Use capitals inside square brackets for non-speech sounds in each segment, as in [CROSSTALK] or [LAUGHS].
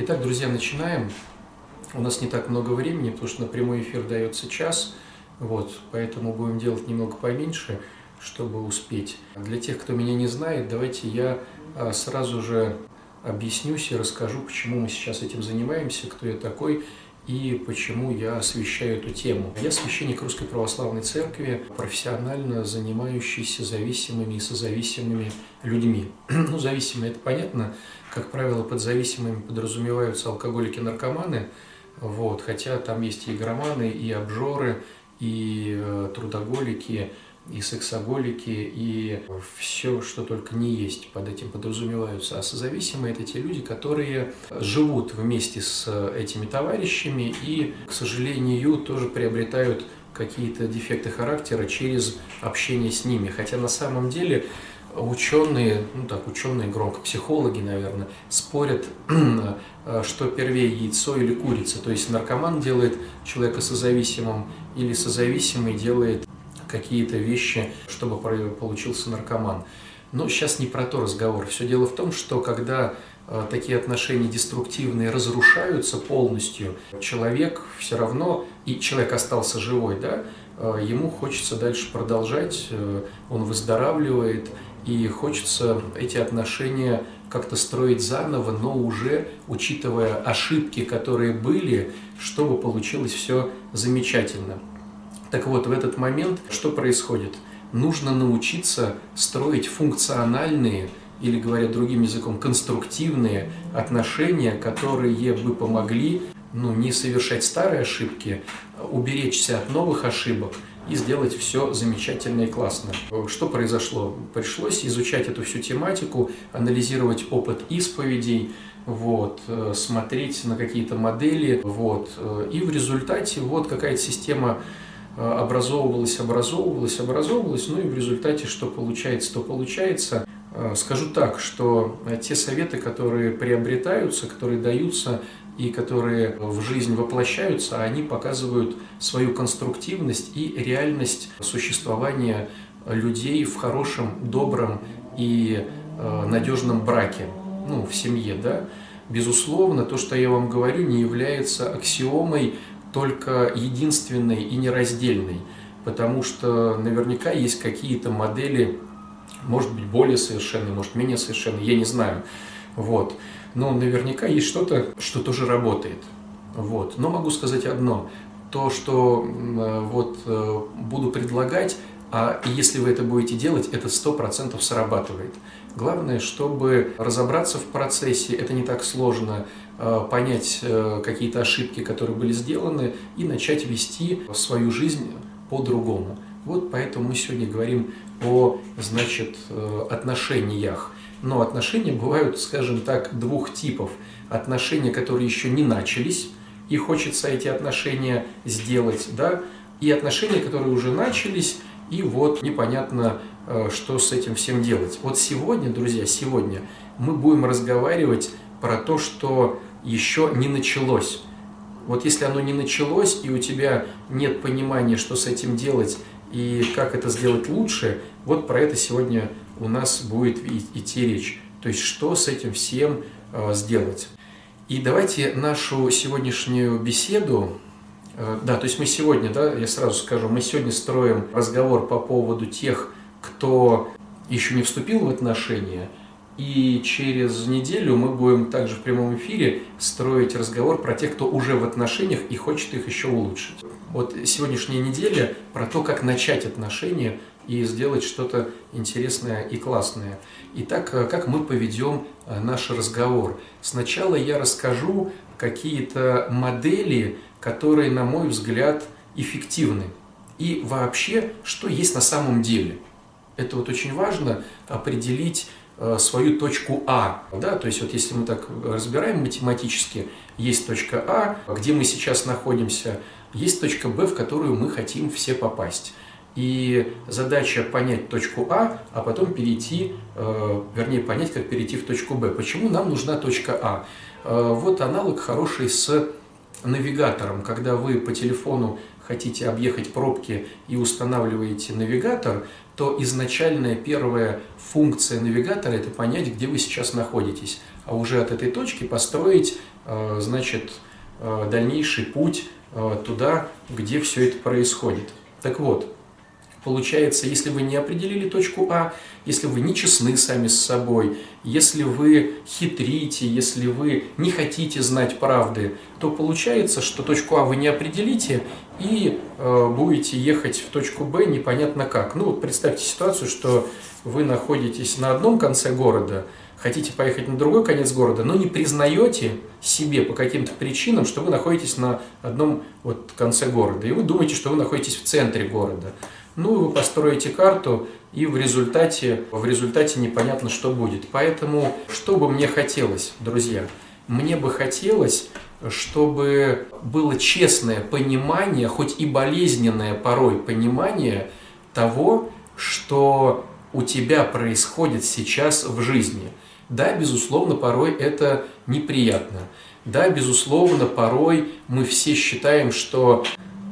Итак, друзья, начинаем. У нас не так много времени, потому что на прямой эфир дается час, вот, поэтому будем делать немного поменьше, чтобы успеть. Для тех, кто меня не знает, давайте я а, сразу же объяснюсь и расскажу, почему мы сейчас этим занимаемся, кто я такой и почему я освещаю эту тему. Я священник Русской Православной Церкви, профессионально занимающийся зависимыми и созависимыми людьми. [CLEARS THROAT] Ну, зависимые, это понятно, как правило, под зависимыми подразумеваются алкоголики-наркоманы, вот, хотя там есть и игроманы, и обжоры, и э, трудоголики, и сексоголики, и все, что только не есть, под этим подразумеваются. А созависимые – это те люди, которые живут вместе с этими товарищами и, к сожалению, тоже приобретают какие-то дефекты характера через общение с ними. Хотя на самом деле ученые, ну так, ученые громко, психологи, наверное, спорят, [CLEARS THROAT] что первее яйцо или курица. То есть наркоман делает человека созависимым или созависимый делает какие-то вещи, чтобы получился наркоман. Но сейчас не про то разговор. Все дело в том, что когда э, такие отношения деструктивные разрушаются полностью, человек все равно, и человек остался живой, да, э, ему хочется дальше продолжать, э, он выздоравливает, и хочется эти отношения как-то строить заново, но уже учитывая ошибки, которые были, чтобы получилось все замечательно. Так вот, в этот момент что происходит? Нужно научиться строить функциональные или, говоря другим языком, конструктивные отношения, которые бы помогли ну, не совершать старые ошибки, уберечься от новых ошибок и сделать все замечательно и классно. Что произошло? Пришлось изучать эту всю тематику, анализировать опыт исповедей, вот, э, смотреть на какие-то модели, вот, э, и в результате вот какая-то система Э, образовывалась, образовывалась, образовывалась, ну и в результате что получается, то получается. Э, скажу так, что э, те советы, которые приобретаются, которые даются и которые в жизнь воплощаются, они показывают свою конструктивность и реальность существования людей в хорошем, добром и надежном браке, ну, в семье, да. Безусловно, то, что я вам говорю, не является аксиомой только единственной и нераздельной, потому что наверняка есть какие-то модели, может быть, более совершенные, может, менее совершенные, я не знаю. Вот. Но наверняка есть что-то, что тоже работает. Вот. Но могу сказать одно. То, что э, вот э, буду предлагать, а если вы это будете делать, это сто процентов срабатывает. Главное, чтобы разобраться в процессе, это не так сложно, понять э, какие-то ошибки, которые были сделаны, и начать вести свою жизнь по-другому. Вот поэтому мы сегодня говорим о, значит, э, отношениях. Но отношения бывают, скажем так, двух типов. Отношения, которые еще не начались, и хочется эти отношения сделать, да, и отношения, которые уже начались, и вот непонятно, э, что с этим всем делать. Вот сегодня, друзья, сегодня мы будем разговаривать про то, что еще не началось. Вот если оно не началось, и у тебя нет понимания, что с этим делать, и как это сделать лучше, вот про это сегодня у нас будет идти речь. То есть, что с этим всем э, сделать. И давайте нашу сегодняшнюю беседу Э, да, то есть мы сегодня, да, я сразу скажу, мы сегодня строим разговор по поводу тех, кто еще не вступил в отношения, и через неделю мы будем также в прямом эфире строить разговор про тех, кто уже в отношениях и хочет их еще улучшить. Вот сегодняшняя неделя про то, как начать отношения и сделать что-то интересное и классное. Итак, э, как мы поведем э, наш разговор? Сначала я расскажу какие-то модели, которые, на мой взгляд, эффективны. И вообще, что есть на самом деле. Это вот очень важно определить свою точку А. Да? То есть вот если мы так разбираем математически, есть точка А, где мы сейчас находимся, есть точка Б, в которую мы хотим все попасть. И задача понять точку А, а потом перейти, э, вернее понять, как перейти в точку Б. Почему нам нужна точка А? Э, вот аналог хороший с навигатором, когда вы по телефону хотите объехать пробки и устанавливаете навигатор, то изначальная первая функция навигатора – это понять, где вы сейчас находитесь, а уже от этой точки построить э, значит, э, дальнейший путь туда, где все это происходит. Так вот, получается, если вы не определили точку А, если вы не честны сами с собой, если вы хитрите, если вы не хотите знать правды, то получается, что точку А вы не определите и э, будете ехать в точку Б непонятно как. Ну вот представьте ситуацию, что вы находитесь на одном конце города, хотите поехать на другой конец города, но не признаете себе по каким-то причинам, что вы находитесь на одном вот конце города, и вы думаете, что вы находитесь в центре города. Ну, вы построите карту, и в результате, в результате непонятно, что будет. Поэтому, что бы мне хотелось, друзья? Мне бы хотелось, чтобы было честное понимание, хоть и болезненное порой понимание того, что у тебя происходит сейчас в жизни. Да, безусловно, порой это неприятно. Да, безусловно, порой мы все считаем, что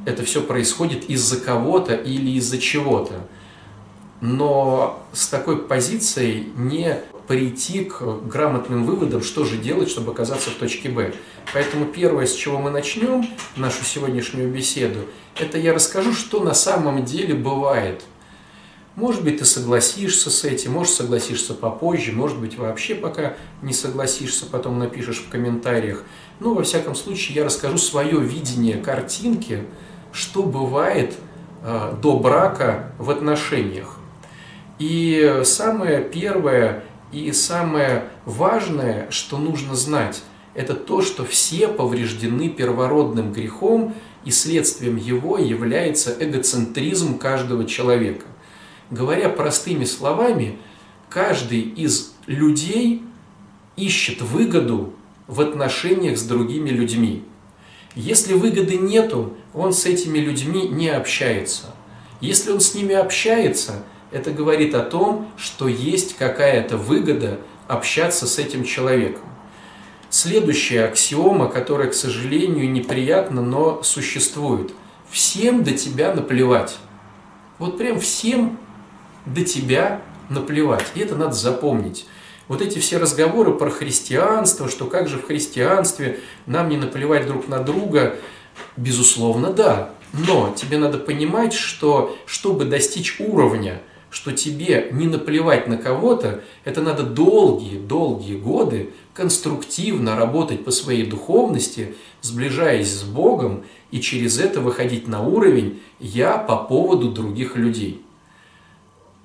это все происходит из-за кого-то или из-за чего-то. Но с такой позицией не прийти к грамотным выводам, что же делать, чтобы оказаться в точке Б. Поэтому первое, с чего мы начнем нашу сегодняшнюю беседу, это я расскажу, что на самом деле бывает – может быть, ты согласишься с этим, может, согласишься попозже, может быть, вообще пока не согласишься, потом напишешь в комментариях. Но, во всяком случае, я расскажу свое видение картинки, что бывает э, до брака в отношениях. И самое первое и самое важное, что нужно знать, это то, что все повреждены первородным грехом, и следствием его является эгоцентризм каждого человека. Говоря простыми словами, каждый из людей ищет выгоду в отношениях с другими людьми. Если выгоды нету, он с этими людьми не общается. Если он с ними общается, это говорит о том, что есть какая-то выгода общаться с этим человеком. Следующая аксиома, которая, к сожалению, неприятна, но существует. Всем до тебя наплевать. Вот прям всем до тебя наплевать. И это надо запомнить. Вот эти все разговоры про христианство, что как же в христианстве нам не наплевать друг на друга, безусловно, да. Но тебе надо понимать, что чтобы достичь уровня, что тебе не наплевать на кого-то, это надо долгие-долгие годы конструктивно работать по своей духовности, сближаясь с Богом и через это выходить на уровень «я по поводу других людей».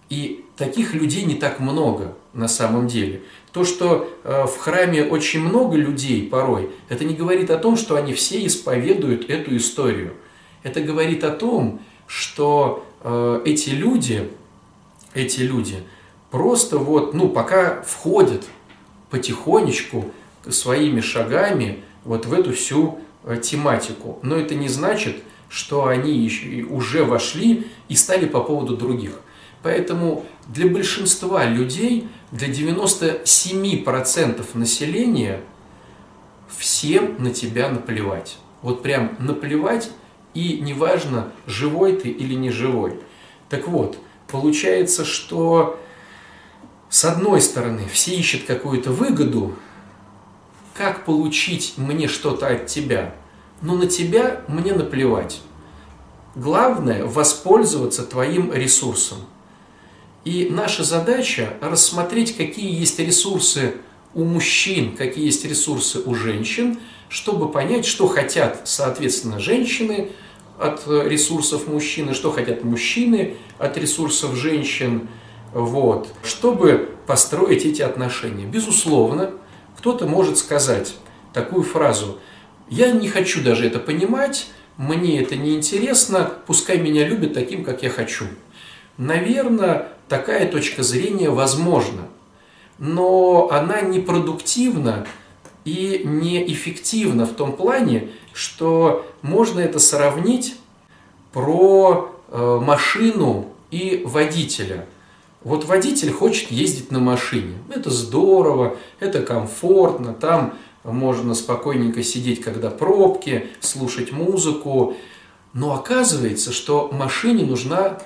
И таких людей не так много на самом деле. То, что э, в храме очень много людей порой, это не говорит о том, что они все исповедуют эту историю. Это говорит о том, что э, эти люди, эти люди просто вот, ну, пока входят потихонечку своими шагами вот в эту всю э, тематику. Но это не значит, что они уже вошли и стали по поводу других. Поэтому для большинства людей, для 97% населения, всем на тебя наплевать. Вот прям наплевать, и неважно, живой ты или не живой. Так вот, получается, что с одной стороны все ищут какую-то выгоду, как получить мне что-то от тебя, но на тебя мне наплевать. Главное – воспользоваться твоим ресурсом. И наша задача рассмотреть, какие есть ресурсы у мужчин, какие есть ресурсы у женщин, чтобы понять, что хотят, соответственно, женщины от ресурсов мужчины, что хотят мужчины от ресурсов женщин, вот, чтобы построить эти отношения. Безусловно, кто-то может сказать такую фразу «Я не хочу даже это понимать, мне это не интересно, пускай меня любят таким, как я хочу». Наверное, такая точка зрения возможна, но она непродуктивна и неэффективна в том плане, что можно это сравнить про э, машину и водителя. Вот водитель хочет ездить на машине. Это здорово, это комфортно, там можно спокойненько сидеть, когда пробки, слушать музыку. Но оказывается, что машине нужна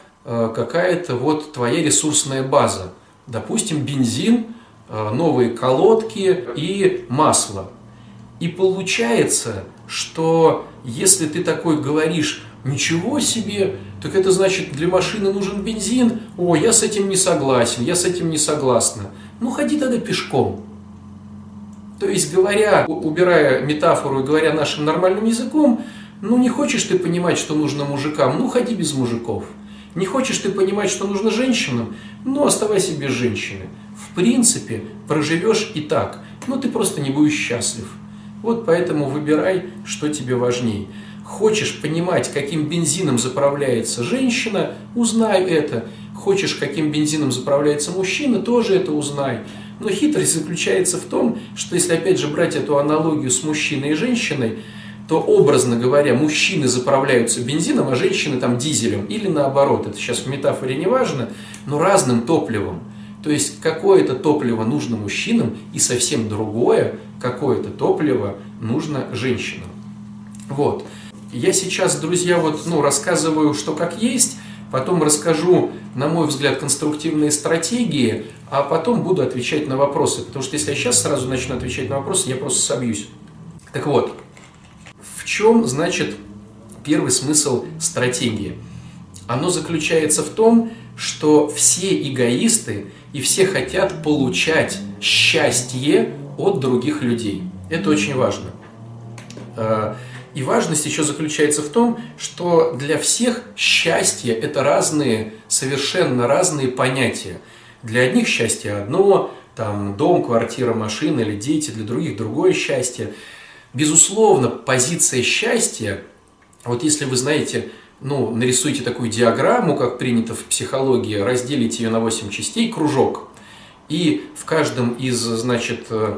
какая-то вот твоя ресурсная база. Допустим, бензин, э, новые колодки и масло. И получается, что если ты такой говоришь, ничего себе, так это значит, для машины нужен бензин, о, я с этим не согласен, я с этим не согласна. Ну, ходи тогда пешком. То есть, говоря, убирая метафору и говоря нашим нормальным языком, ну, не хочешь ты понимать, что нужно мужикам, ну, ходи без мужиков. Не хочешь ты понимать, что нужно женщинам, ну, оставайся без женщины. В принципе, проживешь и так, но ты просто не будешь счастлив. Вот поэтому выбирай, что тебе важнее. Хочешь понимать, каким бензином заправляется женщина, узнай это. Хочешь, каким бензином заправляется мужчина, тоже это узнай. Но хитрость заключается в том, что если опять же брать эту аналогию с мужчиной и женщиной, то образно говоря, мужчины заправляются бензином, а женщины там дизелем. Или наоборот, это сейчас в метафоре не важно, но разным топливом. То есть какое-то топливо нужно мужчинам и совсем другое какое-то топливо нужно женщинам. Вот. Я сейчас, друзья, вот, ну, рассказываю, что как есть, потом расскажу, на мой взгляд, конструктивные стратегии, а потом буду отвечать на вопросы. Потому что если я сейчас сразу начну отвечать на вопросы, я просто собьюсь. Так вот, в чем, значит, первый смысл стратегии? Оно заключается в том, что все эгоисты и все хотят получать счастье от других людей. Это очень важно. А, и важность еще заключается в том, что для всех счастье – это разные, совершенно разные понятия. Для одних счастье одно, там дом, квартира, машина или дети, для других другое счастье. Безусловно, позиция счастья, вот если вы знаете, ну, нарисуйте такую диаграмму, как принято в психологии, разделите ее на 8 частей, кружок. И в каждом из, значит, э,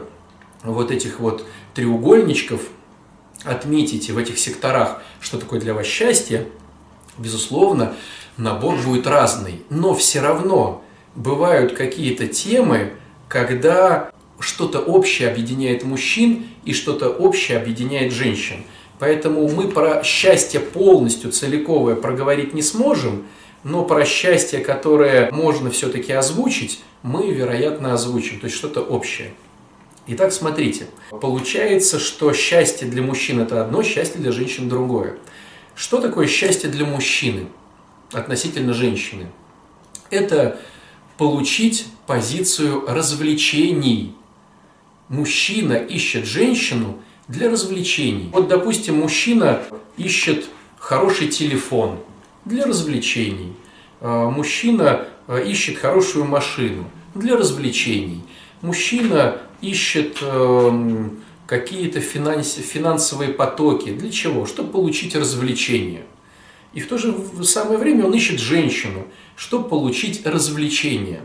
вот этих вот треугольничков отметите в этих секторах, что такое для вас счастье, безусловно, набор будет разный. Но все равно бывают какие-то темы, когда что-то общее объединяет мужчин и что-то общее объединяет женщин. Поэтому мы про счастье полностью целиковое проговорить не сможем, но про счастье, которое можно все-таки озвучить, мы, вероятно, озвучим, то есть что-то общее. Итак, смотрите, получается, что счастье для мужчин это одно, счастье для женщин другое. Что такое счастье для мужчины относительно женщины? Это получить позицию развлечений. Мужчина ищет женщину для развлечений. Вот, допустим, мужчина ищет хороший телефон для развлечений. А, мужчина а, ищет хорошую машину для развлечений. Мужчина ищет э, какие-то финанс, финансовые потоки. Для чего? Чтобы получить развлечение. И в то же самое время он ищет женщину, чтобы получить развлечение.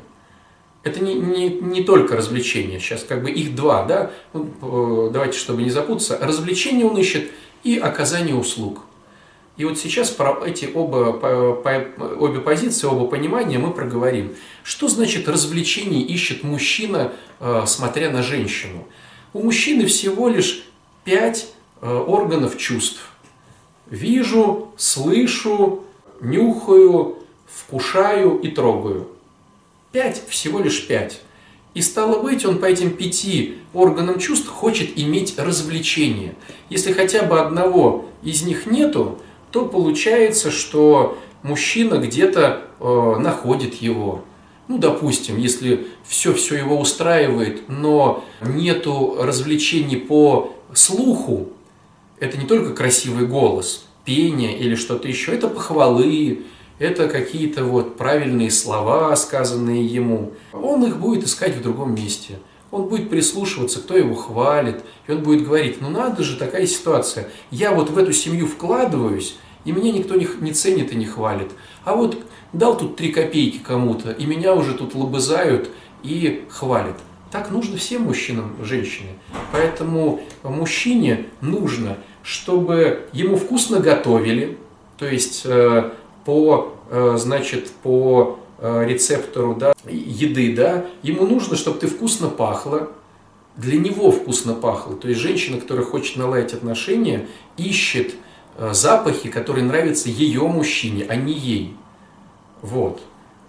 Это не, не, не только развлечение, сейчас как бы их два, да, ну, э, давайте, чтобы не запутаться, развлечение он ищет и оказание услуг. И вот сейчас про эти оба, обе позиции, оба понимания мы проговорим. Что значит развлечение ищет мужчина, э, смотря на женщину? У мужчины всего лишь пять э, органов чувств. Вижу, слышу, нюхаю, вкушаю и трогаю. Пять, всего лишь пять. И стало быть, он по этим пяти органам чувств хочет иметь развлечение. Если хотя бы одного из них нету, то получается, что мужчина где-то э, находит его. Ну, допустим, если все-все его устраивает, но нету развлечений по слуху, это не только красивый голос, пение или что-то еще, это похвалы, это какие-то вот правильные слова, сказанные ему. Он их будет искать в другом месте. Он будет прислушиваться, кто его хвалит, и он будет говорить, ну надо же, такая ситуация. Я вот в эту семью вкладываюсь, и меня никто не, не ценит и не хвалит. А вот дал тут три копейки кому-то, и меня уже тут лобызают и хвалят. Так нужно всем мужчинам, женщине. Поэтому мужчине нужно, чтобы ему вкусно готовили, то есть э, по, э, значит, по э, рецептору да, еды, да, ему нужно, чтобы ты вкусно пахла, для него вкусно пахло. То есть женщина, которая хочет наладить отношения, ищет Э, запахи, которые нравятся ее мужчине, а не ей. Вот.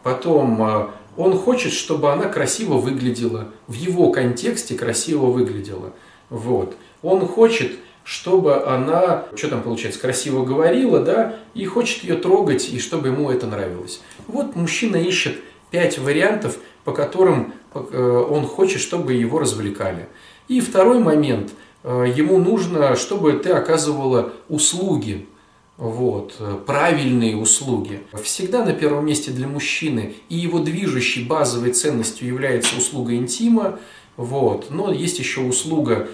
Потом он хочет, чтобы она красиво выглядела, в его контексте красиво выглядела. Вот. Он хочет, чтобы она, что там получается, красиво говорила, да, и хочет ее трогать, и чтобы ему это нравилось. Вот мужчина ищет пять вариантов, по которым э, он хочет, чтобы его развлекали. И второй момент, э, ему нужно, чтобы ты оказывала услуги, вот, правильные услуги. Всегда на первом месте для мужчины и его движущей базовой ценностью является услуга интима, вот. Но есть еще услуга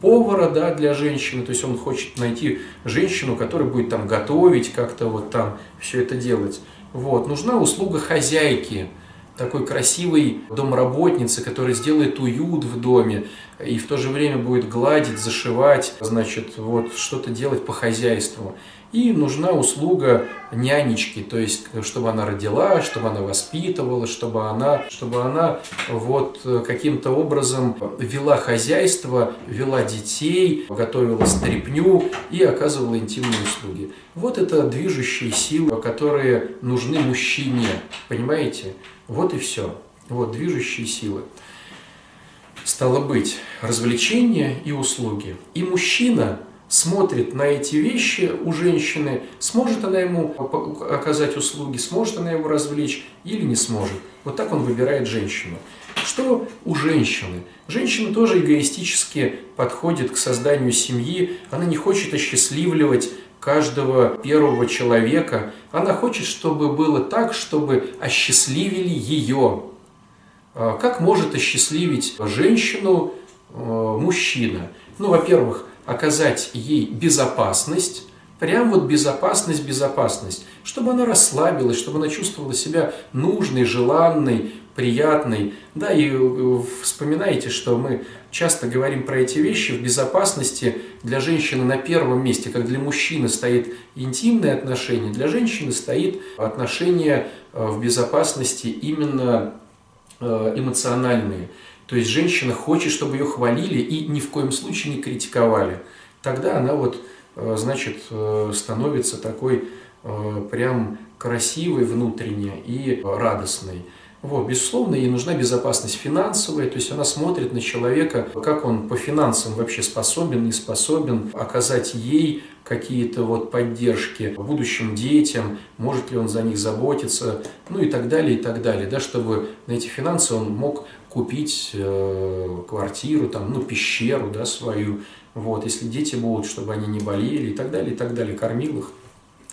повара да, для женщины, то есть он хочет найти женщину, которая будет там готовить, как-то вот там все это делать. Вот. Нужна услуга хозяйки, такой красивой домработницы, которая сделает уют в доме и в то же время будет гладить, зашивать, значит, вот что-то делать по хозяйству. И нужна услуга нянечки, то есть, чтобы она родила, чтобы она воспитывала, чтобы она, чтобы она вот каким-то образом вела хозяйство, вела детей, готовила стряпню и оказывала интимные услуги. Вот это движущие силы, которые нужны мужчине, понимаете? Вот и все. Вот движущие силы. Стало быть, развлечения и услуги. И мужчина смотрит на эти вещи у женщины, сможет она ему оказать услуги, сможет она его развлечь или не сможет. Вот так он выбирает женщину. Что у женщины? Женщина тоже эгоистически подходит к созданию семьи, она не хочет осчастливливать каждого первого человека. Она хочет, чтобы было так, чтобы осчастливили ее. А как может осчастливить женщину э, мужчина? Ну, во-первых, оказать ей безопасность, прям вот безопасность, безопасность, чтобы она расслабилась, чтобы она чувствовала себя нужной, желанной, приятной. Да, и э, вспоминайте, что мы часто говорим про эти вещи. В безопасности для женщины на первом месте, как для мужчины стоит интимное отношение, для женщины стоит отношение э, в безопасности именно э, эмоциональные. То есть женщина хочет, чтобы ее хвалили и ни в коем случае не критиковали. Тогда она вот, э, значит, э, становится такой э, прям красивой внутренне и радостной. Вот, безусловно, ей нужна безопасность финансовая, то есть она смотрит на человека, как он по финансам вообще способен, не способен оказать ей какие-то вот поддержки будущим детям, может ли он за них заботиться, ну и так далее, и так далее, да, чтобы на эти финансы он мог купить э, квартиру, там, ну, пещеру, да, свою, вот, если дети будут, чтобы они не болели и так далее, и так далее, кормил их.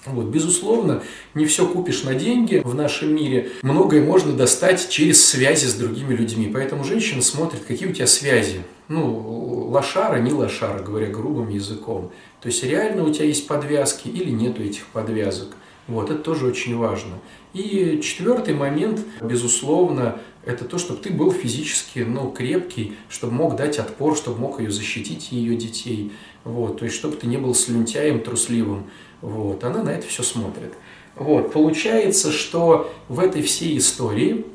Вот, безусловно, не все купишь на деньги в нашем мире. Многое можно достать через связи с другими людьми. Поэтому женщина смотрит, какие у тебя связи. Ну, лошара, не лошара, говоря грубым языком. То есть реально у тебя есть подвязки или нету этих подвязок. Вот, это тоже очень важно. И четвертый момент, безусловно, это то, чтобы ты был физически ну, крепкий, чтобы мог дать отпор, чтобы мог ее защитить, ее детей. Вот, то есть, чтобы ты не был слюнтяем, трусливым. Вот, она на это все смотрит. Вот, получается, что в этой всей истории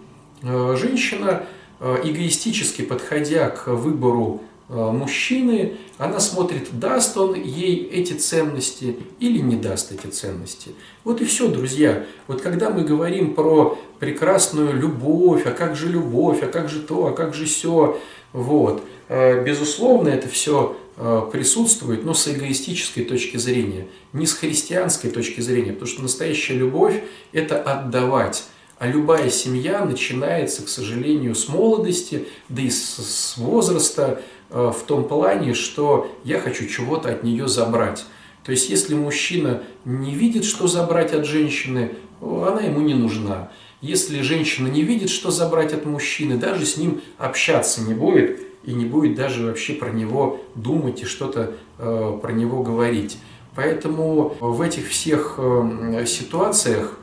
э, женщина, э, эгоистически подходя к выбору мужчины, она смотрит, даст он ей эти ценности или не даст эти ценности. Вот и все, друзья. Вот когда мы говорим про прекрасную любовь, а как же любовь, а как же то, а как же все, вот, э, безусловно, это все э, присутствует, но с эгоистической точки зрения, не с христианской точки зрения, потому что настоящая любовь – это отдавать. А любая семья начинается, к сожалению, с молодости, да и с возраста, Э, в том плане, что я хочу чего-то от нее забрать. То есть, если мужчина не видит, что забрать от женщины, она ему не нужна. Если женщина не видит, что забрать от мужчины, даже с ним общаться не будет и не будет даже вообще про него думать и что-то э, про него говорить. Поэтому в этих всех э, ситуациях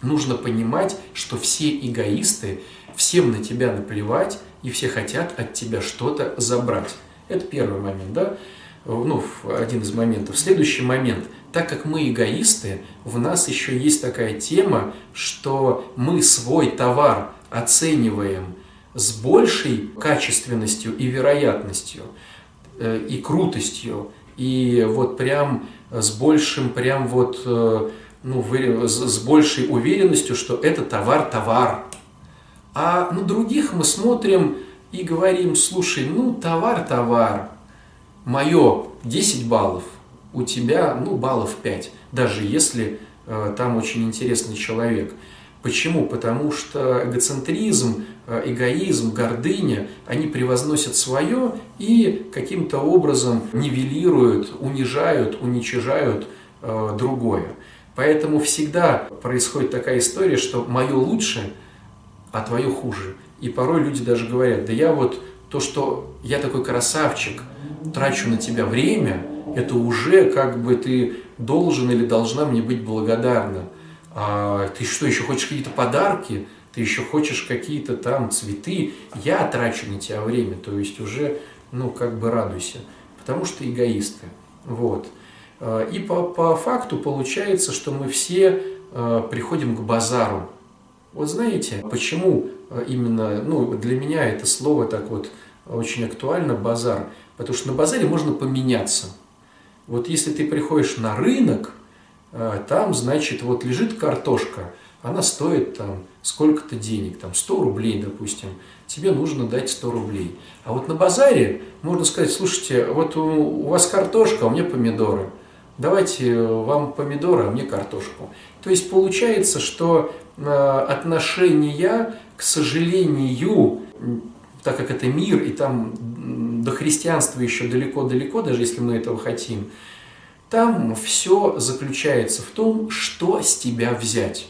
нужно понимать, что все эгоисты, всем на тебя наплевать, и все хотят от тебя что-то забрать. Это первый момент, да? Ну, один из моментов. Следующий момент. Так как мы эгоисты, в нас еще есть такая тема, что мы свой товар оцениваем с большей качественностью и вероятностью, э, и крутостью, и вот прям с большим, прям вот, э, ну, с большей уверенностью, что это товар-товар, а на других мы смотрим и говорим, слушай, ну товар-товар, мое 10 баллов, у тебя, ну, баллов 5, даже если э, там очень интересный человек. Почему? Потому что эгоцентризм, э, эгоизм, гордыня, они превозносят свое и каким-то образом нивелируют, унижают, уничижают э, другое. Поэтому всегда происходит такая история, что мое лучше, а твое хуже. И порой люди даже говорят, да я вот то, что я такой красавчик, трачу на тебя время, это уже как бы ты должен или должна мне быть благодарна. А ты что, еще хочешь какие-то подарки? Ты еще хочешь какие-то там цветы? Я трачу на тебя время, то есть уже, ну, как бы радуйся, потому что эгоисты. Вот. А, и по, по факту получается, что мы все а, приходим к базару. Вот знаете, почему а, именно, ну, для меня это слово так вот очень актуально, базар. Потому что на базаре можно поменяться. Вот если ты приходишь на рынок, там, значит, вот лежит картошка, она стоит там сколько-то денег, там 100 рублей, допустим, тебе нужно дать 100 рублей. А вот на базаре можно сказать, слушайте, вот у, у вас картошка, а у меня помидоры – давайте вам помидоры, а мне картошку. То есть получается, что э, отношения, к сожалению, так как это мир, и там до христианства еще далеко-далеко, даже если мы этого хотим, там все заключается в том, что с тебя взять.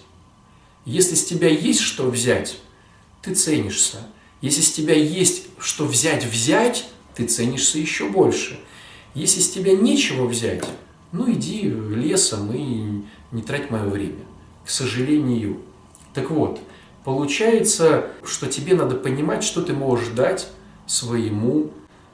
Если с тебя есть что взять, ты ценишься. Если с тебя есть что взять взять, ты ценишься еще больше. Если с тебя нечего взять, ну иди лесом и не трать мое время. К сожалению. Так вот, получается, что тебе надо понимать, что ты можешь дать своему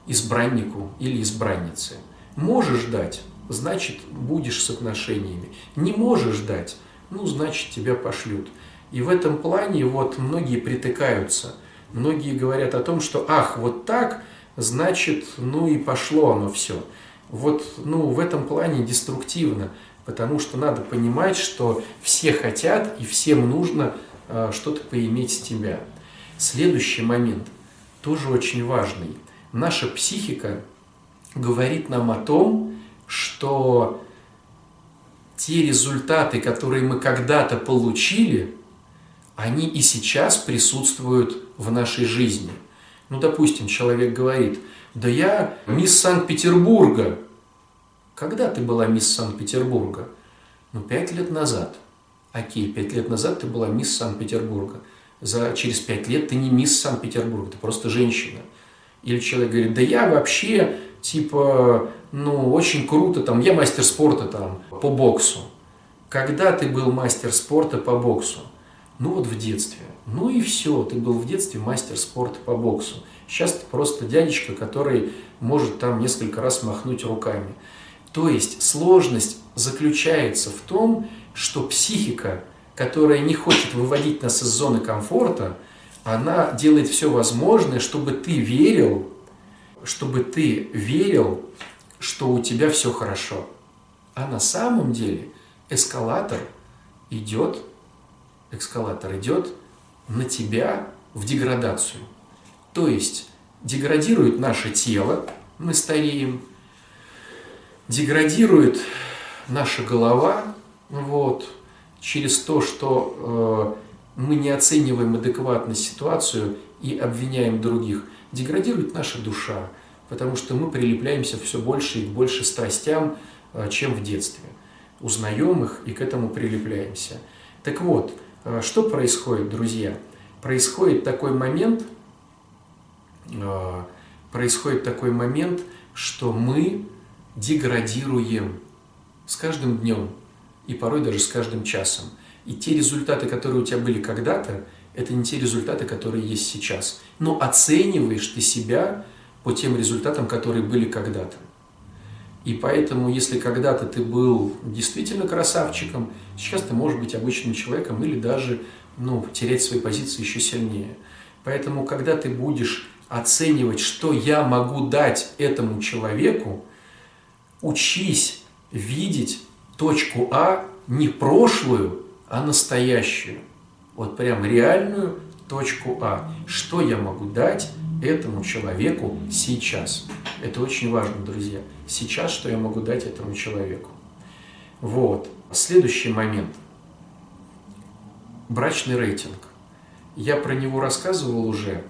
избраннику или избраннице. Можешь дать, значит, будешь с отношениями. Не можешь дать, ну, значит, тебя пошлют. И в этом плане вот многие притыкаются. Многие говорят о том, что ах, вот так, значит, ну и пошло оно все вот ну, в этом плане деструктивно, потому что надо понимать, что все хотят и всем нужно э, что-то поиметь с тебя. Следующий момент, тоже очень важный. Наша психика говорит нам о том, что те результаты, которые мы когда-то получили, они и сейчас присутствуют в нашей жизни. Ну, допустим, человек говорит – да я мисс Санкт-Петербурга. Когда ты была мисс Санкт-Петербурга? Ну, пять лет назад. Окей, пять лет назад ты была мисс Санкт-Петербурга. За, через пять лет ты не мисс Санкт-Петербурга, ты просто женщина. Или человек говорит, да я вообще, типа, ну, очень круто, там, я мастер спорта там по боксу. Когда ты был мастер спорта по боксу? Ну, вот в детстве. Ну и все, ты был в детстве мастер спорта по боксу. Сейчас ты просто дядечка, который может там несколько раз махнуть руками. То есть сложность заключается в том, что психика, которая не хочет выводить нас из зоны комфорта, она делает все возможное, чтобы ты верил, чтобы ты верил, что у тебя все хорошо. А на самом деле эскалатор идет, эскалатор идет на тебя в деградацию. То есть деградирует наше тело, мы стареем, деградирует наша голова, вот, через то, что э, мы не оцениваем адекватно ситуацию и обвиняем других, деградирует наша душа, потому что мы прилепляемся все больше и больше страстям, э, чем в детстве. Узнаем их и к этому прилепляемся. Так вот, э, что происходит, друзья? Происходит такой момент – происходит такой момент, что мы деградируем с каждым днем и порой даже с каждым часом. И те результаты, которые у тебя были когда-то, это не те результаты, которые есть сейчас. Но оцениваешь ты себя по тем результатам, которые были когда-то. И поэтому, если когда-то ты был действительно красавчиком, сейчас ты можешь быть обычным человеком или даже ну, терять свои позиции еще сильнее. Поэтому, когда ты будешь оценивать, что я могу дать этому человеку, учись видеть точку А не прошлую, а настоящую. Вот прям реальную точку А. Что я могу дать этому человеку сейчас. Это очень важно, друзья. Сейчас что я могу дать этому человеку. Вот. Следующий момент. Брачный рейтинг. Я про него рассказывал уже.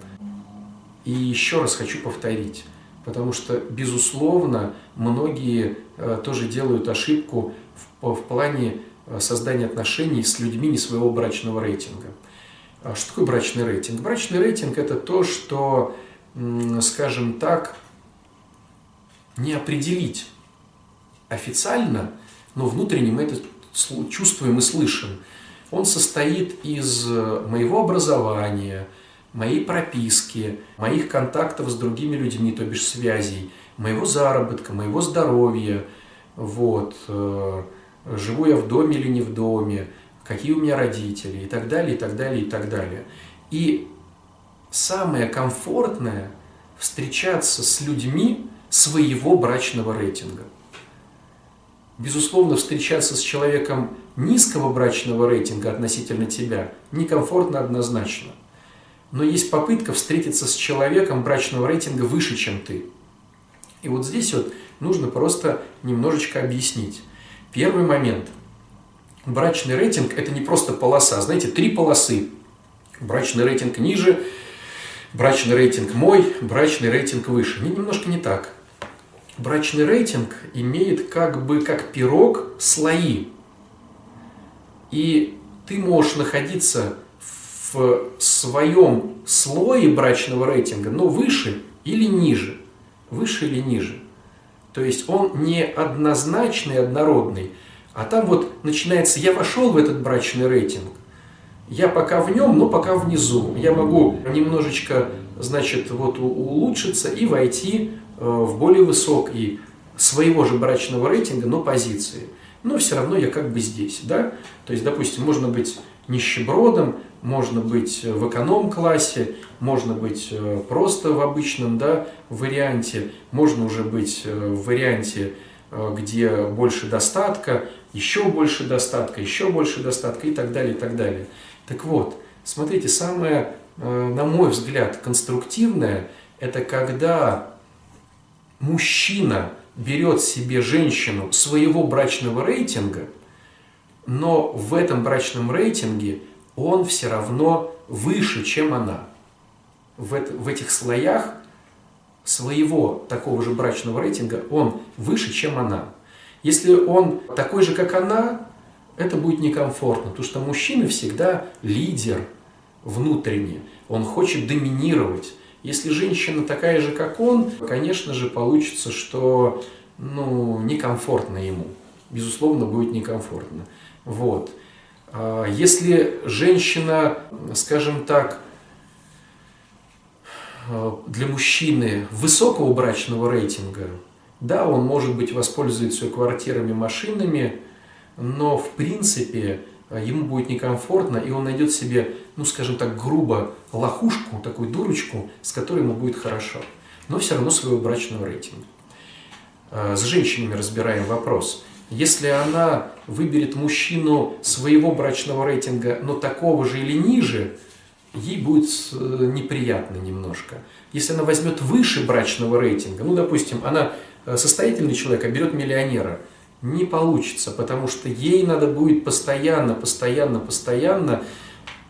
И еще раз хочу повторить. Потому что, безусловно, многие э, тоже делают ошибку в, в плане э, создания отношений с людьми не своего брачного рейтинга. А что такое брачный рейтинг? Брачный рейтинг – это то, что, скажем так, не определить официально, но внутренне мы это чувствуем и слышим. Он состоит из э, моего образования, моей прописки, моих контактов с другими людьми, то бишь связей, моего заработка, моего здоровья, вот, э, живу я в доме или не в доме, какие у меня родители и так далее, и так далее, и так далее. И самое комфортное встречаться с людьми своего брачного рейтинга. Безусловно, встречаться с человеком низкого брачного рейтинга относительно тебя некомфортно однозначно. Но есть попытка встретиться с человеком брачного рейтинга выше, чем ты. И вот здесь вот нужно просто немножечко объяснить. Первый момент. Брачный рейтинг – это не просто полоса. Знаете, три полосы. Брачный рейтинг ниже, брачный рейтинг мой, брачный рейтинг выше. Не, немножко не так. Брачный рейтинг имеет как бы как пирог слои. И ты можешь находиться в своем слое брачного рейтинга, но выше или ниже. Выше или ниже. То есть он не однозначный, однородный, а там вот начинается, я вошел в этот брачный рейтинг, я пока в нем, но пока внизу. Я могу немножечко, значит, вот улучшиться и войти э, в более высокий своего же брачного рейтинга, но позиции. Но все равно я как бы здесь, да? То есть, допустим, можно быть нищебродом, можно быть в эконом-классе, можно быть э, просто в обычном да, варианте, можно уже быть э, в варианте, э, где больше достатка, еще больше достатка, еще больше достатка и так далее, и так далее. Так вот, смотрите, самое, на мой взгляд, конструктивное, это когда мужчина берет себе женщину своего брачного рейтинга, но в этом брачном рейтинге он все равно выше, чем она. В, это, в этих слоях своего такого же брачного рейтинга он выше, чем она. Если он такой же, как она, это будет некомфортно, потому что мужчина всегда лидер внутренне, он хочет доминировать. Если женщина такая же, как он, конечно же, получится, что ну, некомфортно ему. Безусловно, будет некомфортно. Вот. А, если женщина, скажем так, а, для мужчины высокого брачного рейтинга, да, он, может быть, воспользуется квартирами, машинами, но, в принципе, ему будет некомфортно, и он найдет себе, ну, скажем так, грубо лохушку, такую дурочку, с которой ему будет хорошо, но все равно своего брачного рейтинга. А, с женщинами разбираем вопрос – если она выберет мужчину своего брачного рейтинга, но такого же или ниже, ей будет э, неприятно немножко. Если она возьмет выше брачного рейтинга, ну, допустим, она э, состоятельный человек, а берет миллионера, не получится, потому что ей надо будет постоянно, постоянно, постоянно,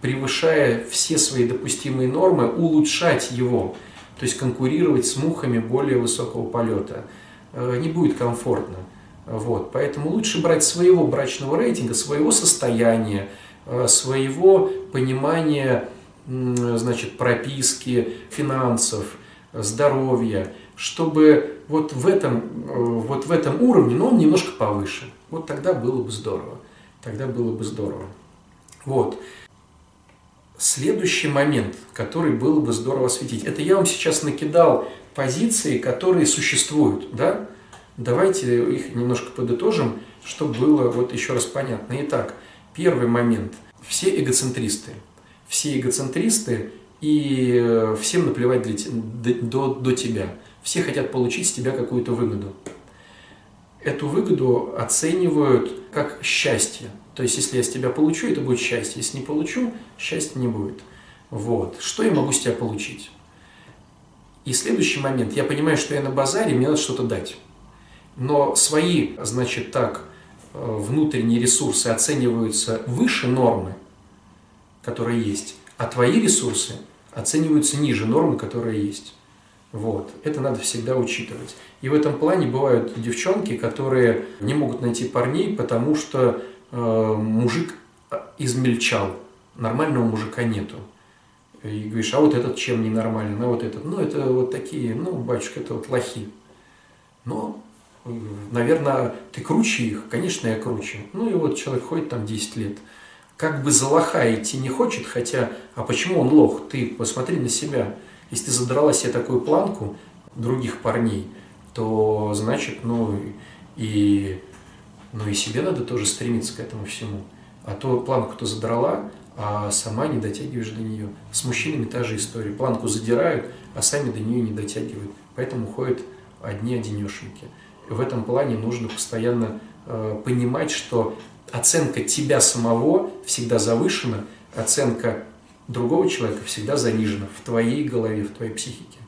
превышая все свои допустимые нормы, улучшать его, то есть конкурировать с мухами более высокого полета. Э, не будет комфортно. Вот, поэтому лучше брать своего брачного рейтинга, своего состояния, э, своего понимания значит, прописки, финансов, здоровья, чтобы вот в этом, э, вот в этом уровне, но он немножко повыше. Вот тогда было бы здорово. Тогда было бы здорово. Вот. Следующий момент, который было бы здорово осветить, это я вам сейчас накидал позиции, которые существуют, да, Давайте их немножко подытожим, чтобы было вот еще раз понятно. Итак, первый момент. Все эгоцентристы. Все эгоцентристы и э, всем наплевать для, до, до тебя. Все хотят получить с тебя какую-то выгоду. Эту выгоду оценивают как счастье. То есть, если я с тебя получу, это будет счастье. Если не получу, счастья не будет. Вот. Что я могу с тебя получить? И следующий момент, я понимаю, что я на базаре, мне надо что-то дать. Но свои, значит так, э, внутренние ресурсы оцениваются выше нормы, которая есть, а твои ресурсы оцениваются ниже нормы, которая есть. Вот. Это надо всегда учитывать. И в этом плане бывают девчонки, которые не могут найти парней, потому что э, мужик измельчал. Нормального мужика нету. И говоришь, а вот этот чем ненормальный, а вот этот. Ну, это вот такие, ну, батюшка, это вот лохи. Но, наверное, ты круче их, конечно, я круче. Ну, и вот человек ходит там 10 лет. Как бы за лоха идти не хочет, хотя, а почему он лох? Ты посмотри на себя. Если ты задрала себе такую планку других парней, то значит, ну, и, ну, и себе надо тоже стремиться к этому всему. А то планку то задрала, а сама не дотягиваешь до нее. С мужчинами та же история. Планку задирают, а сами до нее не дотягивают. Поэтому ходят одни одинешеньки. В этом плане нужно постоянно э, понимать, что оценка тебя самого всегда завышена, оценка другого человека всегда занижена в твоей голове, в твоей психике.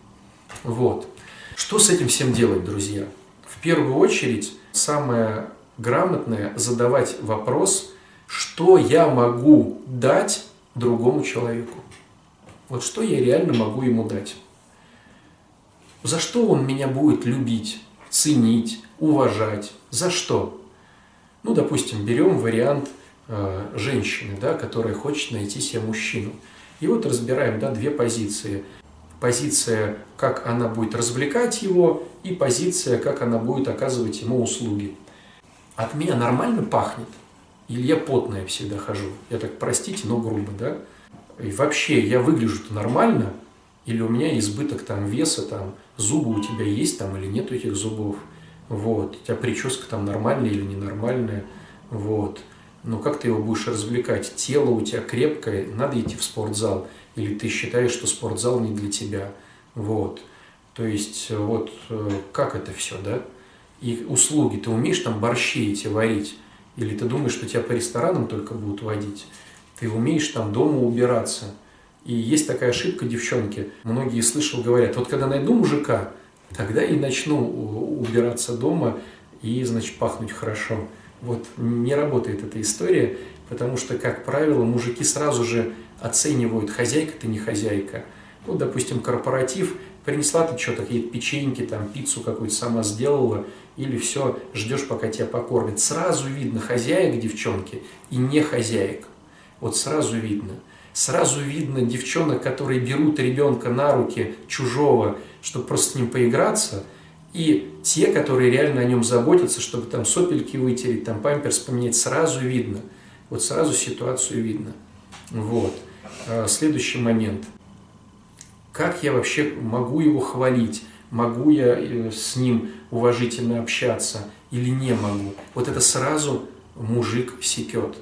Вот. Что с этим всем делать, друзья? В первую очередь, самое грамотное задавать вопрос – что я могу дать другому человеку. Вот что я реально могу ему дать. За что он меня будет любить, ценить, уважать? За что? Ну, допустим, берем вариант э, женщины, да, которая хочет найти себе мужчину. И вот разбираем да, две позиции. Позиция, как она будет развлекать его, и позиция, как она будет оказывать ему услуги. От меня нормально пахнет – или я потная всегда хожу. Я так, простите, но грубо, да? И вообще, я выгляжу-то нормально, или у меня избыток там веса, там, зубы у тебя есть там или нет этих зубов, вот, у тебя прическа там нормальная или ненормальная, вот. Но как ты его будешь развлекать? Тело у тебя крепкое, надо идти в спортзал, или ты считаешь, что спортзал не для тебя, вот. То есть, вот, э, как это все, да? И услуги, ты умеешь там борщи эти варить, или ты думаешь, что тебя по ресторанам только будут водить? Ты умеешь там дома убираться. И есть такая ошибка, девчонки. Многие слышал, говорят, вот когда найду мужика, тогда и начну убираться дома и, значит, пахнуть хорошо. Вот не работает эта история, потому что, как правило, мужики сразу же оценивают, хозяйка ты не хозяйка. Вот, допустим, корпоратив, принесла ты что-то, какие-то печеньки, там, пиццу какую-то сама сделала, или все, ждешь, пока тебя покормят. Сразу видно хозяек девчонки и не хозяек. Вот сразу видно. Сразу видно девчонок, которые берут ребенка на руки чужого, чтобы просто с ним поиграться, и те, которые реально о нем заботятся, чтобы там сопельки вытереть, там памперс поменять, сразу видно. Вот сразу ситуацию видно. Вот. А, следующий момент. Как я вообще могу его хвалить? могу я э, с ним уважительно общаться или не могу. Вот это сразу мужик секет.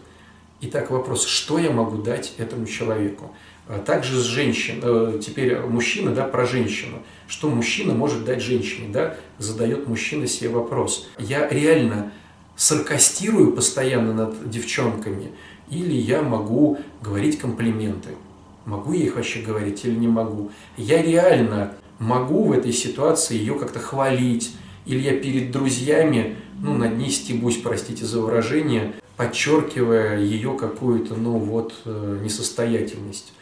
Итак, вопрос, что я могу дать этому человеку? А также с женщин, э, теперь мужчина, да, про женщину. Что мужчина может дать женщине, да? Задает мужчина себе вопрос. Я реально саркастирую постоянно над девчонками, или я могу говорить комплименты. Могу я их вообще говорить или не могу? Я реально могу в этой ситуации ее как-то хвалить, или я перед друзьями, ну, над ней стебусь, простите за выражение, подчеркивая ее какую-то, ну, вот, э, несостоятельность.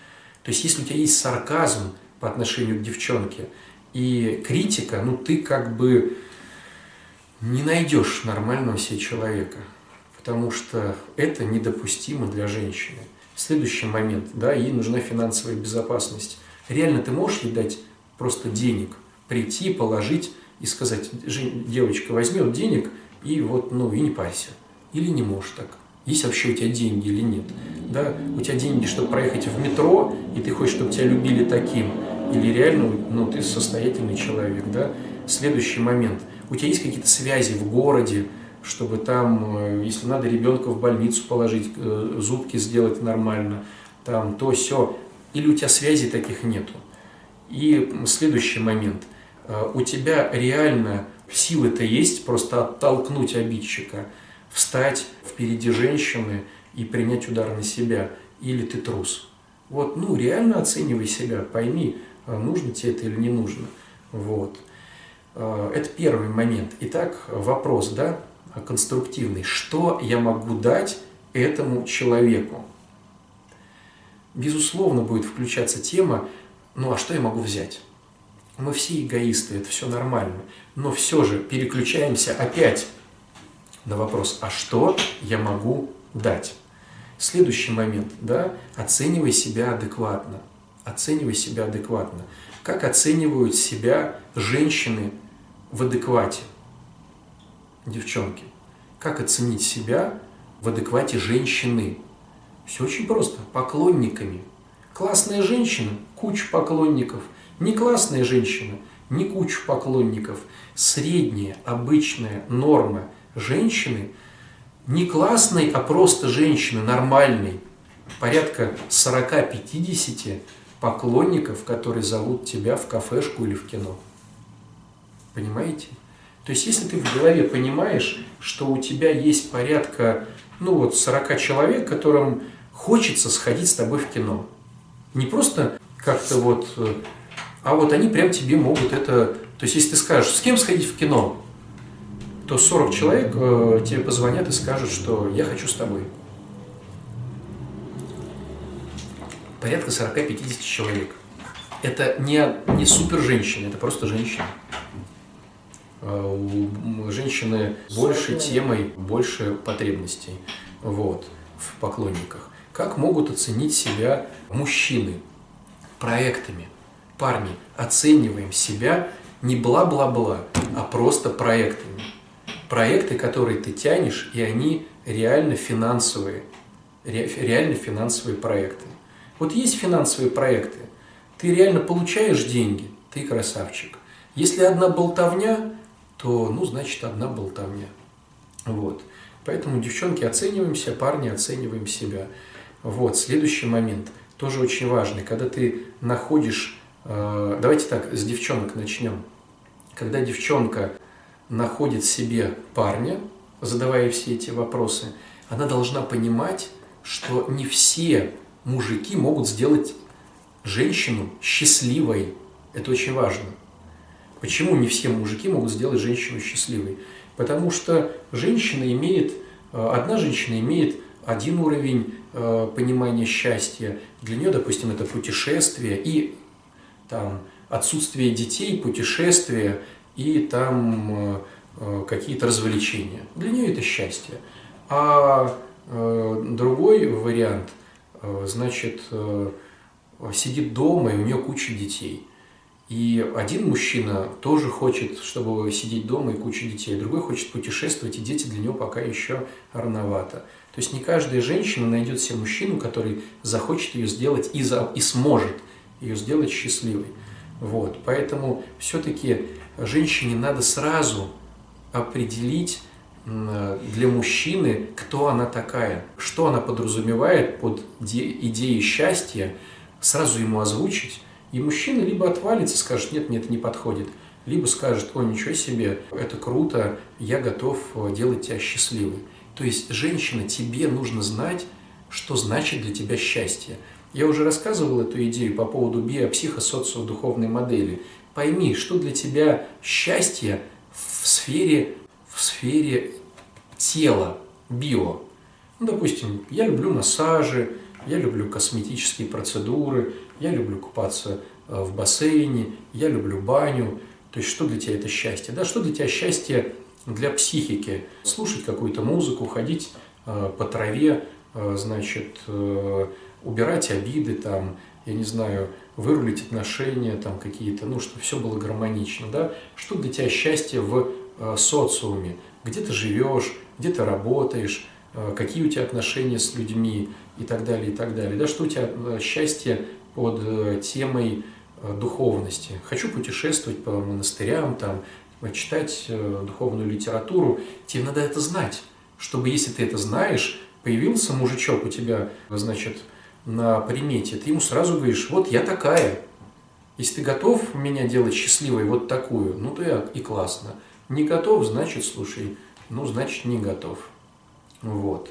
То есть, если у тебя есть сарказм по отношению к девчонке и критика, ну, ты как бы не найдешь нормального себе человека, потому что это недопустимо для женщины. Следующий момент, да, ей нужна финансовая безопасность. Реально ты можешь ей дать просто денег, прийти, положить и сказать, девочка, возьми вот денег и вот, ну, и не парься. Или не можешь так. Есть вообще у тебя деньги или нет? Да, у тебя деньги, чтобы проехать в метро, и ты хочешь, чтобы тебя любили таким, или реально, ну, ты состоятельный человек, да? Следующий момент. У тебя есть какие-то связи в городе, чтобы там, э, если надо ребенка в больницу положить, э, зубки сделать нормально, там то все, или у тебя связей таких нету. И следующий момент. Э, у тебя реально силы-то есть просто оттолкнуть обидчика, встать впереди женщины и принять удар на себя, или ты трус. Вот, ну, реально оценивай себя, пойми, нужно тебе это или не нужно. Вот. Э, это первый момент. Итак, вопрос, да, конструктивный. Что я могу дать этому человеку? Безусловно, будет включаться тема, ну а что я могу взять? Мы все эгоисты, это все нормально. Но все же переключаемся опять на вопрос, а что я могу дать? Следующий момент, да, оценивай себя адекватно. Оценивай себя адекватно. Как оценивают себя женщины в адеквате? Девчонки. Как оценить себя в адеквате женщины? Все очень просто. Поклонниками. Классная женщина – куча поклонников. Не классная женщина – не куча поклонников. Средняя, обычная норма женщины – не классной, а просто женщины, нормальной. Порядка 40-50 поклонников, которые зовут тебя в кафешку или в кино. Понимаете? То есть, если ты в голове понимаешь, что у тебя есть порядка, ну вот, 40 человек, которым хочется сходить с тобой в кино. Не просто как-то вот, э, а вот они прям тебе могут это... То есть, если ты скажешь, с кем сходить в кино, то 40 человек э, тебе позвонят и скажут, что я хочу с тобой. Порядка 40-50 человек. Это не, не супер женщина, это просто женщина. Э, у женщины больше темой, больше потребностей вот, в поклонниках. Как могут оценить себя мужчины проектами? Парни, оцениваем себя не бла-бла-бла, а просто проектами проекты, которые ты тянешь, и они реально финансовые, реально финансовые проекты. Вот есть финансовые проекты, ты реально получаешь деньги, ты красавчик. Если одна болтовня, то, ну, значит, одна болтовня. Вот. Поэтому, девчонки, оцениваемся, парни, оцениваем себя. Вот, следующий момент, тоже очень важный. Когда ты находишь, э, давайте так, с девчонок начнем. Когда девчонка находит себе парня, задавая все эти вопросы, она должна понимать, что не все мужики могут сделать женщину счастливой. Это очень важно. Почему не все мужики могут сделать женщину счастливой? Потому что женщина имеет, э, одна женщина имеет один уровень э, понимания счастья. Для нее, допустим, это путешествие и там, отсутствие детей, путешествие и там э, э, какие-то развлечения. Для нее это счастье. А э, другой вариант, значит, сидит дома, и у нее куча детей. И один мужчина тоже хочет, чтобы сидеть дома и куча детей, другой хочет путешествовать, и дети для него пока еще рановато. То есть не каждая женщина найдет себе мужчину, который захочет ее сделать и, за, и сможет ее сделать счастливой. Вот. Поэтому все-таки женщине надо сразу определить для мужчины, кто она такая, что она подразумевает под идеей счастья, сразу ему озвучить, и мужчина либо отвалится, скажет, нет, мне это не подходит, либо скажет, о, ничего себе, это круто, я готов э, делать тебя счастливой. То есть, женщина, тебе нужно знать, что значит для тебя счастье. Я уже рассказывал эту идею по поводу биопсихосоциодуховной модели. Пойми, что для тебя счастье в сфере, в сфере тела, био. Ну, допустим, я люблю массажи, я люблю косметические процедуры, я люблю купаться э, в бассейне, я люблю баню. То есть, что для тебя это счастье? Да, что для тебя счастье для психики? Слушать какую-то музыку, ходить э, по траве, э, значит, убирать обиды, там, я не знаю, вырулить отношения там какие-то, ну, чтобы все было гармонично, да, что для тебя счастье в э, социуме, где ты живешь, где ты работаешь, э, какие у тебя отношения с людьми? И так далее, и так далее, да, что у тебя э, счастье под э, темой э, духовности. Хочу путешествовать по монастырям, там, читать э, духовную литературу, тебе надо это знать, чтобы, если ты это знаешь, появился мужичок у тебя, значит, на примете, ты ему сразу говоришь, вот я такая. Если ты готов меня делать счастливой вот такую, ну то и классно. Не готов, значит, слушай, ну значит не готов. Вот.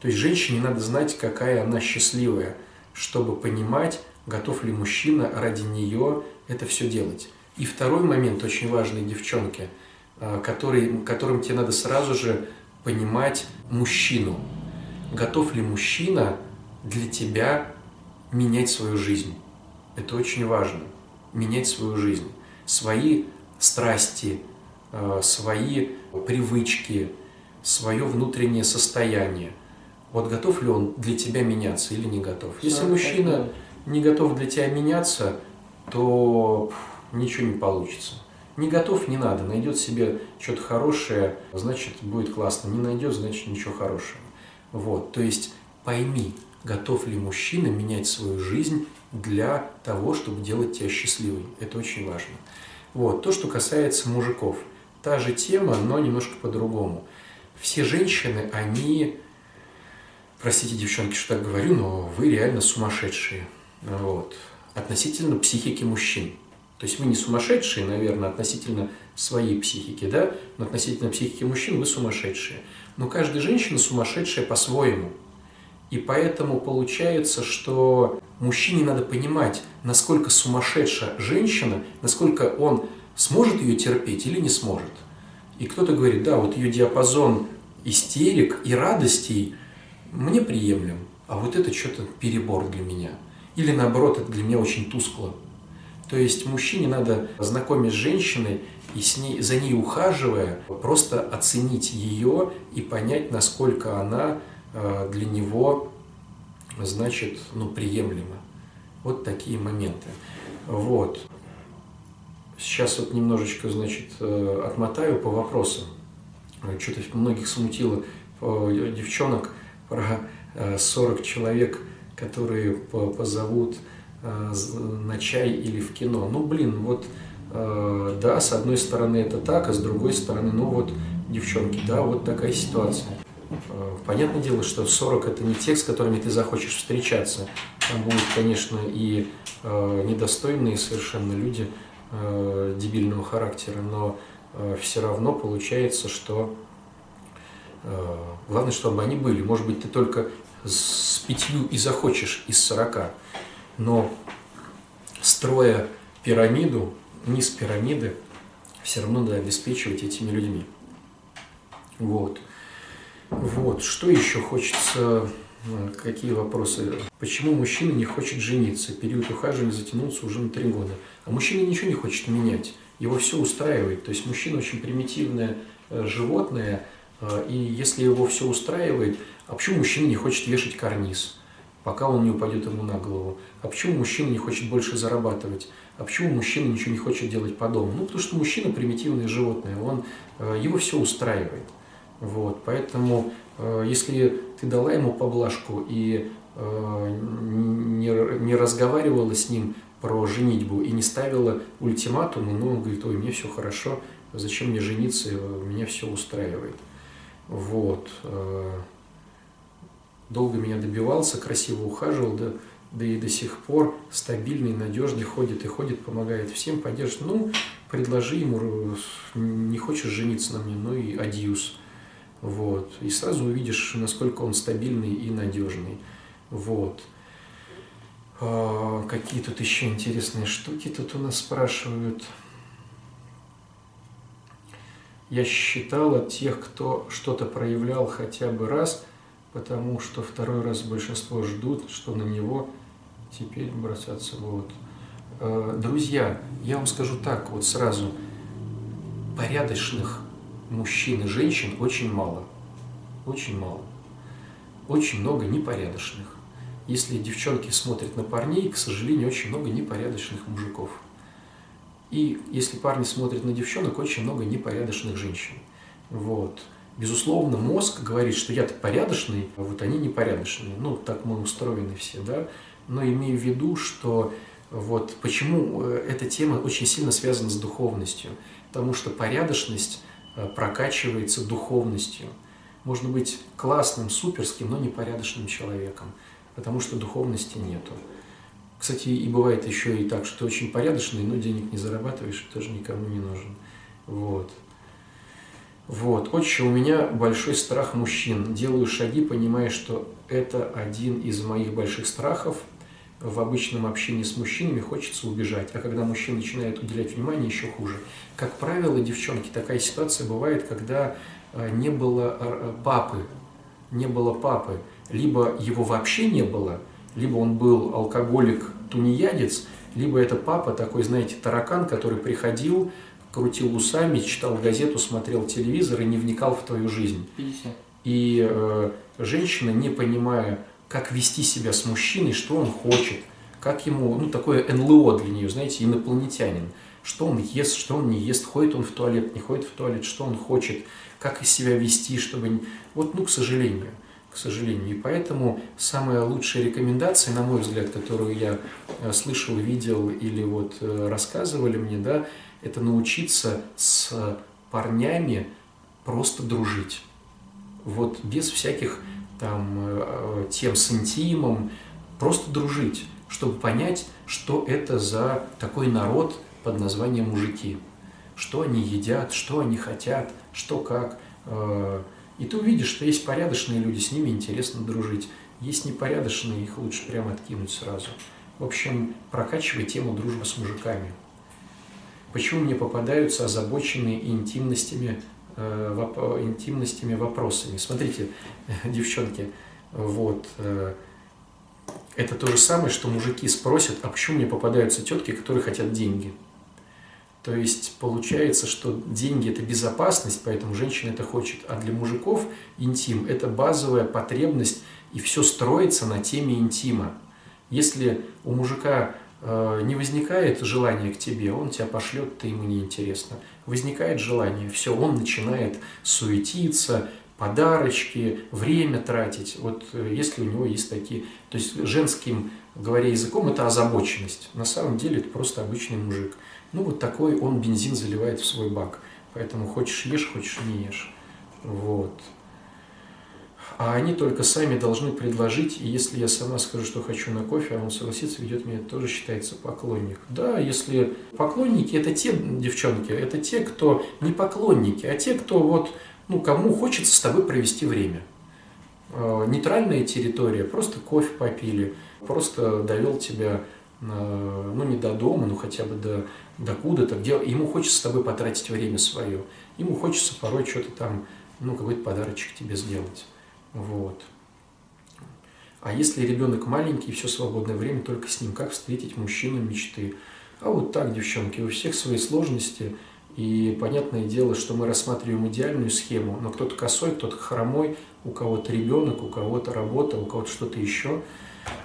То есть женщине надо знать, какая она счастливая, чтобы понимать, готов ли мужчина ради нее это все делать. И второй момент очень важный, девчонки, э, который, которым тебе надо сразу же понимать мужчину. Готов ли мужчина для тебя менять свою жизнь? Это очень важно. Менять свою жизнь. Свои страсти, э, свои привычки, свое внутреннее состояние. Вот готов ли он для тебя меняться или не готов? Если мужчина не готов для тебя меняться, то ничего не получится. Не готов, не надо. Найдет себе что-то хорошее, значит, будет классно. Не найдет, значит, ничего хорошего. Вот, то есть пойми, готов ли мужчина менять свою жизнь для того, чтобы делать тебя счастливой. Это очень важно. Вот, то, что касается мужиков. Та же тема, но немножко по-другому. Все женщины, они, простите, девчонки, что так говорю, но вы реально сумасшедшие. Вот, относительно психики мужчин. То есть вы не сумасшедшие, наверное, относительно своей психики, да, но относительно психики мужчин вы сумасшедшие. Но каждая женщина сумасшедшая по-своему. И поэтому получается, что мужчине надо понимать, насколько сумасшедшая женщина, насколько он сможет ее терпеть или не сможет. И кто-то говорит, да, вот ее диапазон истерик и радостей мне приемлем, а вот это что-то перебор для меня. Или наоборот, это для меня очень тускло. То есть мужчине надо знакомить с женщиной и с ней, за ней ухаживая, просто оценить ее и понять, насколько она для него, значит, ну, приемлема. Вот такие моменты. Вот. Сейчас вот немножечко, значит, э, отмотаю по вопросам. Что-то многих смутило девчонок про 40 э, человек, которые позовут Э, на чай или в кино. Ну, блин, вот, э, да, с одной стороны это так, а с другой стороны, ну вот, девчонки, да, вот такая ситуация. Э, понятное дело, что 40 это не те, с которыми ты захочешь встречаться. Там будут, конечно, и недостойные совершенно люди дебильного характера, но все равно получается, что главное, чтобы они были. Может быть, ты только с пятью и захочешь из 40 но строя пирамиду, низ пирамиды, все равно надо обеспечивать этими людьми. Вот. Вот. Что еще хочется, э, какие вопросы? Почему мужчина не хочет жениться? Период ухаживания затянулся уже на три года. А мужчина ничего не хочет менять. Его все устраивает. То есть мужчина очень примитивное э, животное, э, и если его все устраивает, а почему мужчина не хочет вешать карниз? пока он не упадет ему на голову. А почему мужчина не хочет больше зарабатывать? А почему мужчина ничего не хочет делать по дому? Ну, потому что мужчина примитивное животное, он, его все устраивает. Вот, поэтому, э, если ты дала ему поблажку и э, не, не разговаривала с ним про женитьбу и не ставила ультиматумы, ну, он говорит, ой, мне все хорошо, зачем мне жениться, меня все устраивает. Вот долго меня добивался, красиво ухаживал, да, да и до сих пор стабильный, надежный, ходит и ходит, помогает всем, поддерживает. Ну, предложи ему, не хочешь жениться на мне, ну и адьюс. Вот. И сразу увидишь, насколько он стабильный и надежный. Вот. А, какие тут еще интересные штуки тут у нас спрашивают. Я считала тех, кто что-то проявлял хотя бы раз – потому что второй раз большинство ждут, что на него теперь бросаться будут. Э, друзья, я вам скажу так вот сразу, порядочных мужчин и женщин очень мало. Очень мало. Очень много непорядочных. Если девчонки смотрят на парней, к сожалению, очень много непорядочных мужиков. И если парни смотрят на девчонок, очень много непорядочных женщин. Вот. Безусловно, мозг говорит, что я-то порядочный, а вот они непорядочные. Ну, так мы устроены все, да. Но имею в виду, что вот почему э, эта тема очень сильно связана с духовностью. Потому что порядочность прокачивается духовностью. Можно быть классным, суперским, но непорядочным человеком, потому что духовности нету. Кстати, и бывает еще и так, что ты очень порядочный, но денег не зарабатываешь, тоже никому не нужен. Вот. Вот. Отче, у меня большой страх мужчин. Делаю шаги, понимая, что это один из моих больших страхов. В обычном общении с мужчинами хочется убежать, а когда мужчина начинает уделять внимание, еще хуже. Как правило, девчонки, такая ситуация бывает, когда э, не было э, папы, не было папы, либо его вообще не было, либо он был алкоголик, тунеядец, либо это папа такой, знаете, таракан, который приходил, крутил усами, читал газету, смотрел телевизор и не вникал в твою жизнь. 50. И э, женщина, не понимая, как вести себя с мужчиной, что он хочет, как ему, ну, такое НЛО для нее, знаете, инопланетянин, что он ест, что он не ест, ходит он в туалет, не ходит в туалет, что он хочет, как себя вести, чтобы... Вот, ну, к сожалению, к сожалению. И поэтому самая лучшая рекомендация, на мой взгляд, которую я э, слышал, видел или вот э, рассказывали мне, да, это научиться с парнями просто дружить. Вот без всяких там э, тем с интимом, просто дружить, чтобы понять, что это за такой народ под названием мужики, что они едят, что они хотят, что как. Э, и ты увидишь, что есть порядочные люди, с ними интересно дружить. Есть непорядочные, их лучше прямо откинуть сразу. В общем, прокачивай тему дружбы с мужиками. Почему мне попадаются озабоченные интимностями, э, интимностями вопросами? Смотрите, [LAUGHS] девчонки, вот, э, это то же самое, что мужики спросят, а почему мне попадаются тетки, которые хотят деньги? То есть получается, что деньги – это безопасность, поэтому женщина это хочет. А для мужиков интим – это базовая потребность, и все строится на теме интима. Если у мужика Э, не возникает желания к тебе, он тебя пошлет, ты ему не интересно. Возникает желание, все, он начинает суетиться, подарочки, время тратить. Вот э, если у него есть такие... То есть женским, говоря языком, это озабоченность. На самом деле это просто обычный мужик. Ну вот такой он бензин заливает в свой бак. Поэтому хочешь ешь, хочешь не ешь. Вот а они только сами должны предложить, и если я сама скажу, что хочу на кофе, а он согласится, ведет меня, тоже считается поклонник. Да, если поклонники, это те девчонки, это те, кто не поклонники, а те, кто вот, ну, кому хочется с тобой провести время. А, нейтральная территория, просто кофе попили, просто довел тебя, ну, не до дома, ну, хотя бы до, до куда-то, где ему хочется с тобой потратить время свое. Ему хочется порой что-то там, ну, какой-то подарочек тебе сделать. Вот. А если ребенок маленький, все свободное время только с ним, как встретить мужчину мечты? А вот так, девчонки, у всех свои сложности. И понятное дело, что мы рассматриваем идеальную схему, но кто-то косой, кто-то хромой, у кого-то ребенок, у кого-то работа, у кого-то что-то еще.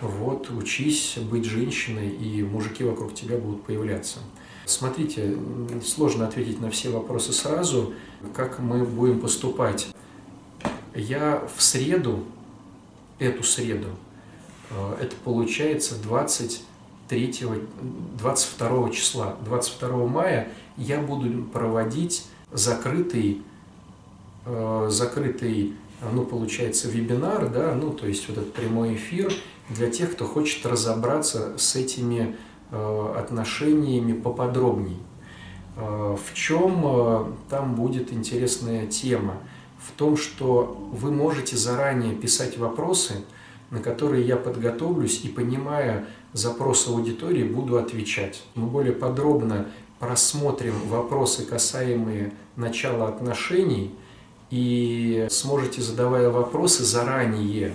Вот, учись быть женщиной, и мужики вокруг тебя будут появляться. Смотрите, сложно ответить на все вопросы сразу, как мы будем поступать я в среду, эту среду, э, это получается 23, 22 числа, 22 мая, я буду проводить закрытый, э, закрытый, ну, получается, вебинар, да, ну, то есть вот этот прямой эфир для тех, кто хочет разобраться с этими э, отношениями поподробней. В чем там будет интересная тема? В том, что вы можете заранее писать вопросы, на которые я подготовлюсь и, понимая запрос аудитории, буду отвечать. Мы более подробно просмотрим вопросы, касаемые начала отношений, и сможете, задавая вопросы, заранее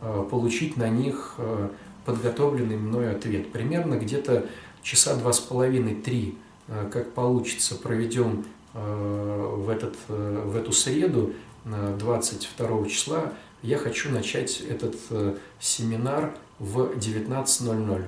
э, получить на них э, подготовленный мной ответ. Примерно где-то часа два с половиной, три, э, как получится, проведем в, этот, в эту среду 22 числа я хочу начать этот э, семинар в 19.00.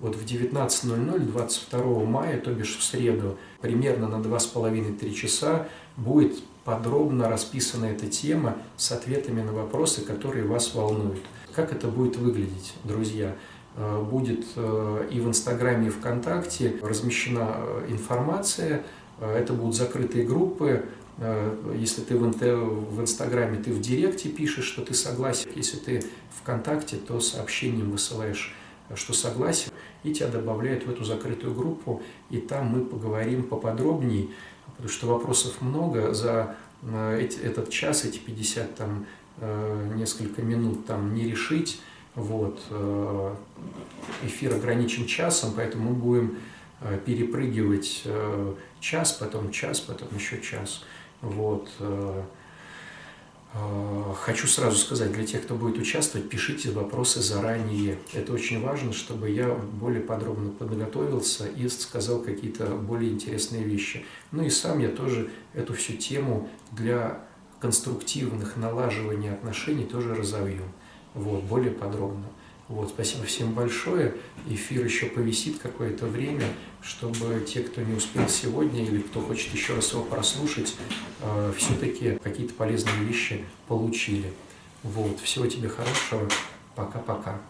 Вот в 19.00 22 мая, то бишь в среду, примерно на 2,5-3 часа будет подробно расписана эта тема с ответами на вопросы, которые вас волнуют. Как это будет выглядеть, друзья? Э, будет э, и в Инстаграме, и ВКонтакте размещена информация, это будут закрытые группы, Э, если ты в, Инстаграме, ты в Директе пишешь, что ты согласен. Если ты ВКонтакте, то сообщением высылаешь, что согласен, и тебя добавляют в эту закрытую группу, и там мы поговорим поподробнее, потому что вопросов много. За э, этот час, эти 50 там, э, несколько минут там не решить. Вот. эфир ограничен часом, поэтому мы будем э, перепрыгивать э, час, потом час, потом еще час. Вот. Э, хочу сразу сказать, для тех, кто будет участвовать, пишите вопросы заранее. Это очень важно, чтобы я более подробно подготовился и сказал какие-то более интересные вещи. Ну и сам я тоже эту всю тему для конструктивных налаживания отношений тоже разовью. Вот, более подробно. Вот, спасибо всем большое. Эфир еще повисит какое-то время, чтобы те, кто не успел сегодня или кто хочет еще раз его прослушать, э, все-таки какие-то полезные вещи получили. Вот, всего тебе хорошего. Пока-пока.